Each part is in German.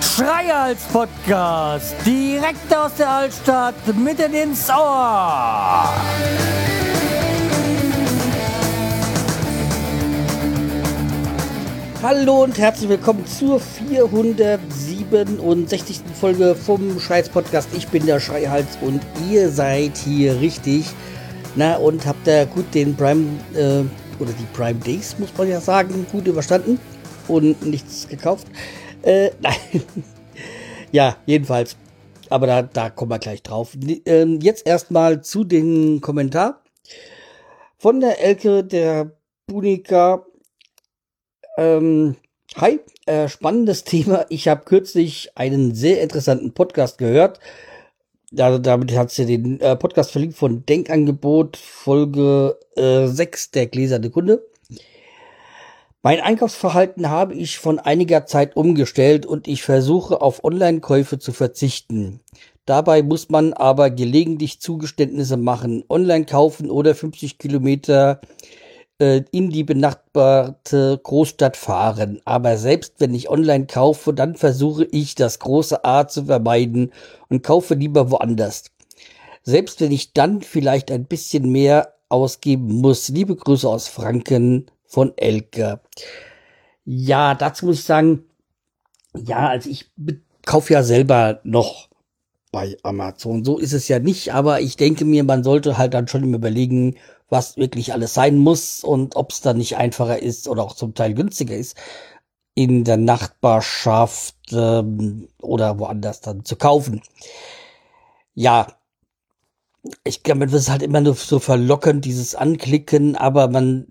Schreihals Podcast, direkt aus der Altstadt, mitten ins Ohr. Hallo und herzlich willkommen zur 467. Folge vom Schreihals Podcast. Ich bin der Schreihals und ihr seid hier richtig. Na, und habt ihr gut den Prime, äh, oder die Prime Days, muss man ja sagen, gut überstanden und nichts gekauft? Äh, nein. ja, jedenfalls. Aber da, da kommen wir gleich drauf. Ähm, jetzt erstmal zu den Kommentar von der Elke, der Bunika. Ähm, hi, äh, spannendes Thema. Ich habe kürzlich einen sehr interessanten Podcast gehört. Also damit hat sie den äh, Podcast verlinkt von Denkangebot, Folge äh, 6, der gläserne Kunde. Mein Einkaufsverhalten habe ich von einiger Zeit umgestellt und ich versuche auf Online-Käufe zu verzichten. Dabei muss man aber gelegentlich Zugeständnisse machen, online kaufen oder 50 Kilometer in die benachbarte Großstadt fahren. Aber selbst wenn ich online kaufe, dann versuche ich das große A zu vermeiden und kaufe lieber woanders. Selbst wenn ich dann vielleicht ein bisschen mehr ausgeben muss. Liebe Grüße aus Franken, von Elke. Ja, dazu muss ich sagen, ja, also ich kaufe ja selber noch bei Amazon. So ist es ja nicht, aber ich denke mir, man sollte halt dann schon überlegen, was wirklich alles sein muss und ob es dann nicht einfacher ist oder auch zum Teil günstiger ist, in der Nachbarschaft ähm, oder woanders dann zu kaufen. Ja, ich glaube, das ist halt immer nur so verlockend, dieses Anklicken, aber man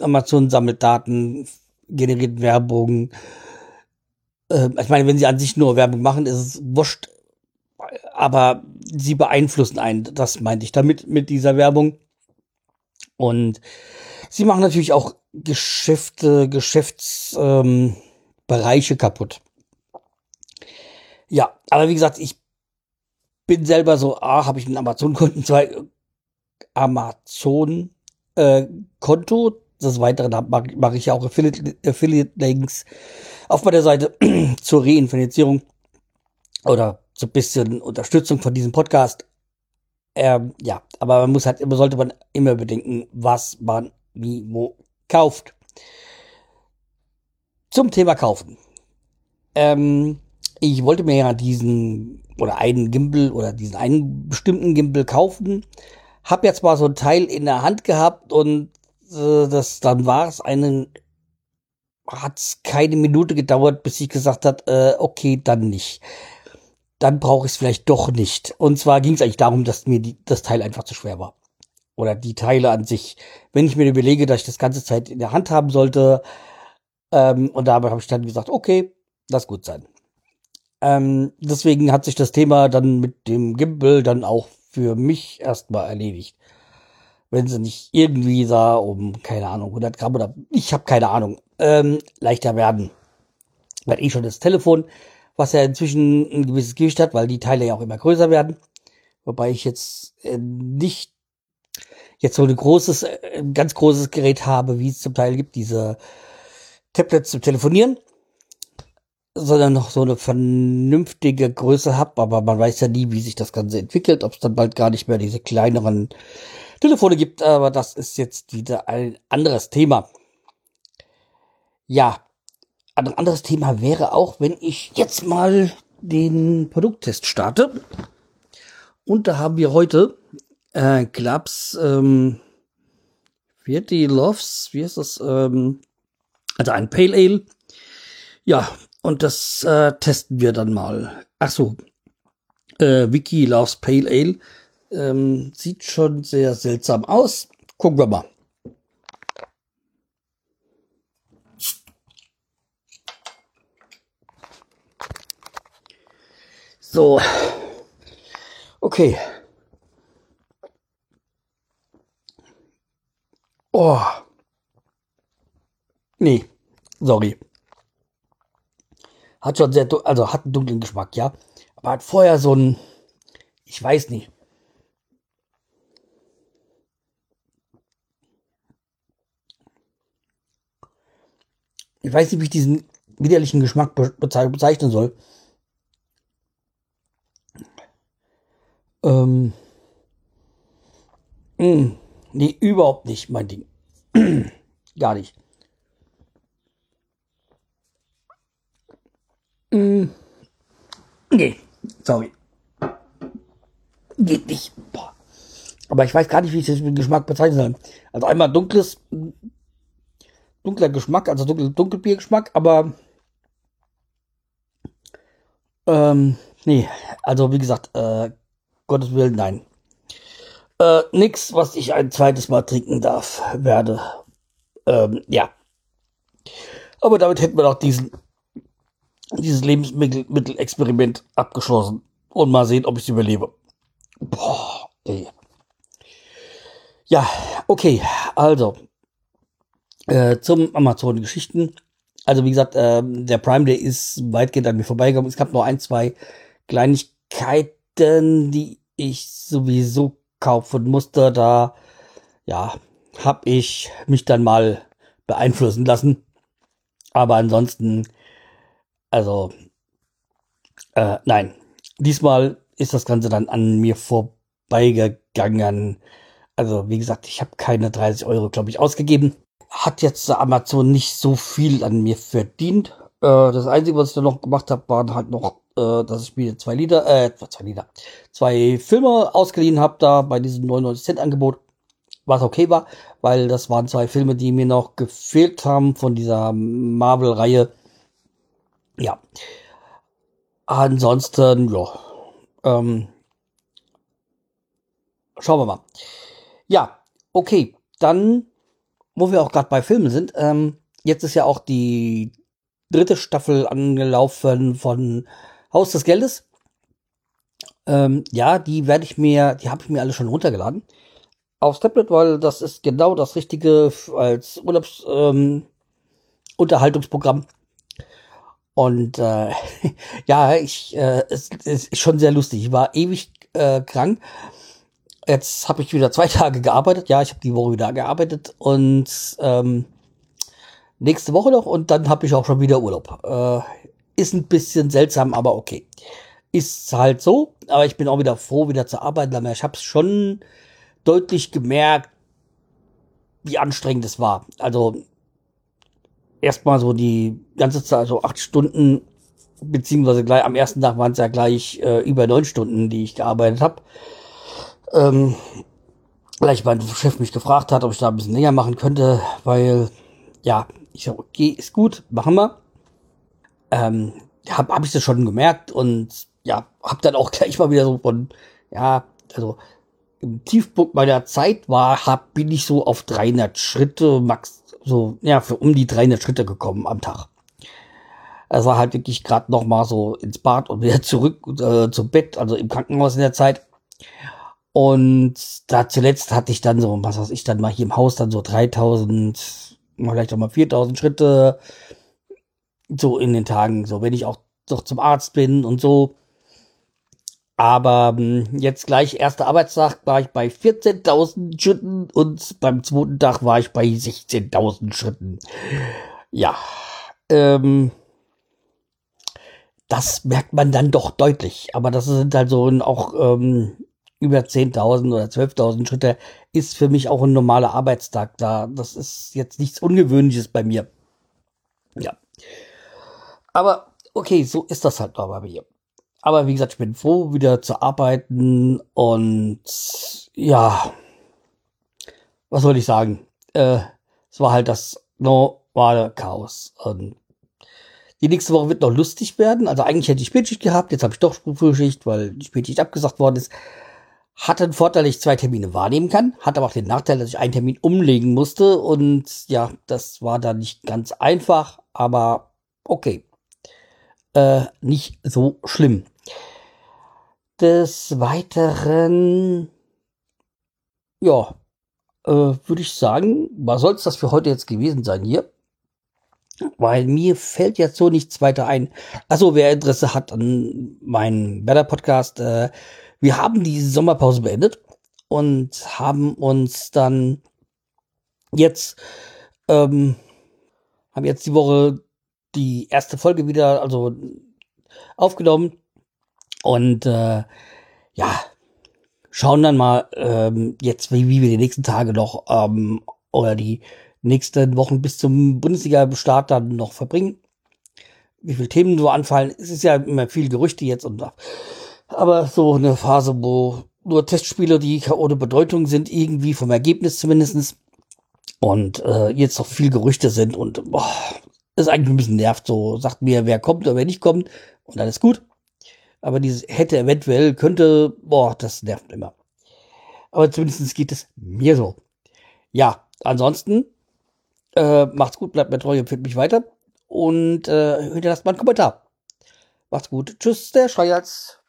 Amazon sammelt Daten, generiert Werbung. Äh, ich meine, wenn sie an sich nur Werbung machen, ist es wurscht. Aber sie beeinflussen einen, das meinte ich damit mit dieser Werbung. Und sie machen natürlich auch Geschäfte, Geschäftsbereiche ähm, kaputt. Ja, aber wie gesagt, ich bin selber so, ah, habe ich einen Amazon-Konten, zwei Amazon äh, des Weiteren mache mach ich ja auch Affiliate-Links auf meiner Seite zur Reinfinanzierung oder zu bisschen Unterstützung von diesem Podcast. Ähm, ja, aber man muss halt immer, sollte man immer bedenken, was man wie wo kauft. Zum Thema kaufen. Ähm, ich wollte mir ja diesen oder einen Gimbal oder diesen einen bestimmten Gimbal kaufen. Hab jetzt mal so ein Teil in der Hand gehabt und äh, das, dann war es einen, hat es keine Minute gedauert, bis ich gesagt hat, äh, okay, dann nicht. Dann brauche ich es vielleicht doch nicht. Und zwar ging es eigentlich darum, dass mir die, das Teil einfach zu schwer war. Oder die Teile an sich. Wenn ich mir überlege, dass ich das ganze Zeit in der Hand haben sollte, ähm, und dabei habe ich dann gesagt, okay, lass gut sein. Ähm, deswegen hat sich das Thema dann mit dem Gimbal dann auch für mich erstmal erledigt wenn sie nicht irgendwie da um, keine Ahnung, 100 Gramm oder ich habe keine Ahnung, ähm, leichter werden. Weil eh schon das Telefon, was ja inzwischen ein gewisses Gewicht hat, weil die Teile ja auch immer größer werden. Wobei ich jetzt äh, nicht jetzt so ein großes, äh, ganz großes Gerät habe, wie es zum Teil gibt, diese Tablets zum Telefonieren, sondern noch so eine vernünftige Größe habe, aber man weiß ja nie, wie sich das Ganze entwickelt, ob es dann bald gar nicht mehr diese kleineren Telefone gibt, aber das ist jetzt wieder ein anderes Thema. Ja, ein anderes Thema wäre auch, wenn ich jetzt mal den Produkttest starte. Und da haben wir heute äh, Clubs, ähm, die Loves, wie ist das? Ähm, also ein Pale Ale. Ja, und das äh, testen wir dann mal. Ach so, äh, Wiki Loves Pale Ale. Ähm, sieht schon sehr seltsam aus. Gucken wir mal. So. Okay. Oh. Nee, sorry. Hat schon sehr, also hat einen dunklen Geschmack, ja. Aber hat vorher so ein, ich weiß nicht. Ich weiß nicht, wie ich diesen widerlichen Geschmack bezeichnen soll. Ähm, mh, hm, nee, überhaupt nicht mein Ding. Gar nicht. Mh, hm, nee, sorry. Geht nicht. Boah. Aber ich weiß gar nicht, wie ich das mit Geschmack bezeichnen soll. Also einmal dunkles, dunkler Geschmack, also dunkel, Dunkelbiergeschmack, aber ähm, nee, also wie gesagt, äh, Gottes Willen, nein. Äh, nix, was ich ein zweites Mal trinken darf, werde. Ähm, ja. Aber damit hätten wir doch diesen, dieses Lebensmittelexperiment abgeschlossen. Und mal sehen, ob ich es überlebe. Boah, ey. Ja, okay, also äh, zum Amazon-Geschichten. Also wie gesagt, äh, der Prime Day ist weitgehend an mir vorbeigekommen. Es gab noch ein, zwei Kleinigkeiten, die ich sowieso kaufen musste. Da, ja, habe ich mich dann mal beeinflussen lassen. Aber ansonsten, also, äh, nein. Diesmal ist das Ganze dann an mir vorbeigegangen. Also, wie gesagt, ich habe keine 30 Euro, glaube ich, ausgegeben. Hat jetzt Amazon nicht so viel an mir verdient. Äh, das Einzige, was ich dann noch gemacht habe, waren halt noch, äh, dass ich mir zwei Lieder, äh, zwei Lieder, zwei Filme ausgeliehen habe da bei diesem 99 Cent Angebot. Was okay war, weil das waren zwei Filme, die mir noch gefehlt haben von dieser Marvel-Reihe. Ja. Ansonsten, ja. Ähm, schauen wir mal. Ja, okay. Dann, wo wir auch gerade bei Filmen sind, ähm, jetzt ist ja auch die dritte Staffel angelaufen von Haus des Geldes. Ähm, ja, die werde ich mir, die habe ich mir alle schon runtergeladen aufs Tablet, weil das ist genau das Richtige als Urlaubs ähm. Und äh, ja, ich, äh, es, es ist schon sehr lustig. Ich war ewig äh, krank Jetzt habe ich wieder zwei Tage gearbeitet. Ja, ich habe die Woche wieder gearbeitet und ähm, nächste Woche noch und dann habe ich auch schon wieder Urlaub. Äh, ist ein bisschen seltsam, aber okay. Ist halt so, aber ich bin auch wieder froh, wieder zu arbeiten. Ich habe es schon deutlich gemerkt, wie anstrengend es war. Also erstmal so die ganze Zeit, so acht Stunden, beziehungsweise gleich am ersten Tag waren es ja gleich äh, über neun Stunden, die ich gearbeitet habe. Ähm, weil mein Chef mich gefragt hat, ob ich da ein bisschen länger machen könnte, weil, ja, ich sag, okay, ist gut, machen wir. Ähm, hab, hab ich das schon gemerkt und ja, hab dann auch gleich mal wieder so von, ja, also im Tiefpunkt meiner Zeit war, hab, bin ich so auf 300 Schritte, max, so, ja, für um die 300 Schritte gekommen am Tag. War halt wirklich gerade noch mal so ins Bad und wieder zurück äh, zum Bett, also im Krankenhaus in der Zeit. Und da zuletzt hatte ich dann so, was weiß ich, dann mal hier im Haus dann so 3000, vielleicht auch mal 4000 Schritte so in den Tagen, so wenn ich auch doch zum Arzt bin und so. Aber hm, jetzt gleich erster Arbeitstag war ich bei 14.000 Schritten und beim zweiten Tag war ich bei 16.000 Schritten. Ja, ähm, das merkt man dann doch deutlich. Aber das sind halt so auch ähm, über 10.000 oder 12.000 Schritte ist für mich auch ein normaler Arbeitstag da. Das ist jetzt nichts Ungewöhnliches bei mir. Ja. Aber okay, so ist das halt aber bei mir. Aber wie gesagt, ich bin froh, wieder zu arbeiten und ja, was soll ich sagen? Äh, es war halt das normale Chaos. Und die nächste Woche wird noch lustig werden. Also eigentlich hätte ich Spätschicht gehabt, jetzt habe ich doch Frühschicht, weil die Spätschicht abgesagt worden ist. Hat den Vorteil, dass ich zwei Termine wahrnehmen kann, hat aber auch den Nachteil, dass ich einen Termin umlegen musste und ja, das war dann nicht ganz einfach, aber okay. Äh, nicht so schlimm. Des Weiteren, ja, äh, würde ich sagen, was soll es das für heute jetzt gewesen sein hier? Weil mir fällt jetzt so nichts weiter ein. Also wer Interesse hat an meinem Better Podcast, äh, wir haben die Sommerpause beendet und haben uns dann jetzt ähm, Haben jetzt die Woche die erste Folge wieder, also aufgenommen. Und äh, ja, schauen dann mal ähm, jetzt, wie, wie wir die nächsten Tage noch ähm, oder die nächsten Wochen bis zum Bundesliga-Start dann noch verbringen. Wie viele Themen so anfallen. Es ist ja immer viel Gerüchte jetzt und aber so eine Phase, wo nur Testspiele, die ohne Bedeutung sind, irgendwie vom Ergebnis zumindestens und äh, jetzt noch viel Gerüchte sind und boah, ist eigentlich ein bisschen nervt. So sagt mir, wer kommt oder wer nicht kommt und alles gut. Aber dieses hätte eventuell, könnte, boah, das nervt immer. Aber zumindest geht es mir so. Ja, ansonsten äh, macht's gut, bleibt mir treu, empfiehlt mich weiter und äh, hinterlasst mal einen Kommentar. Macht's gut. Tschüss, der Schreierz.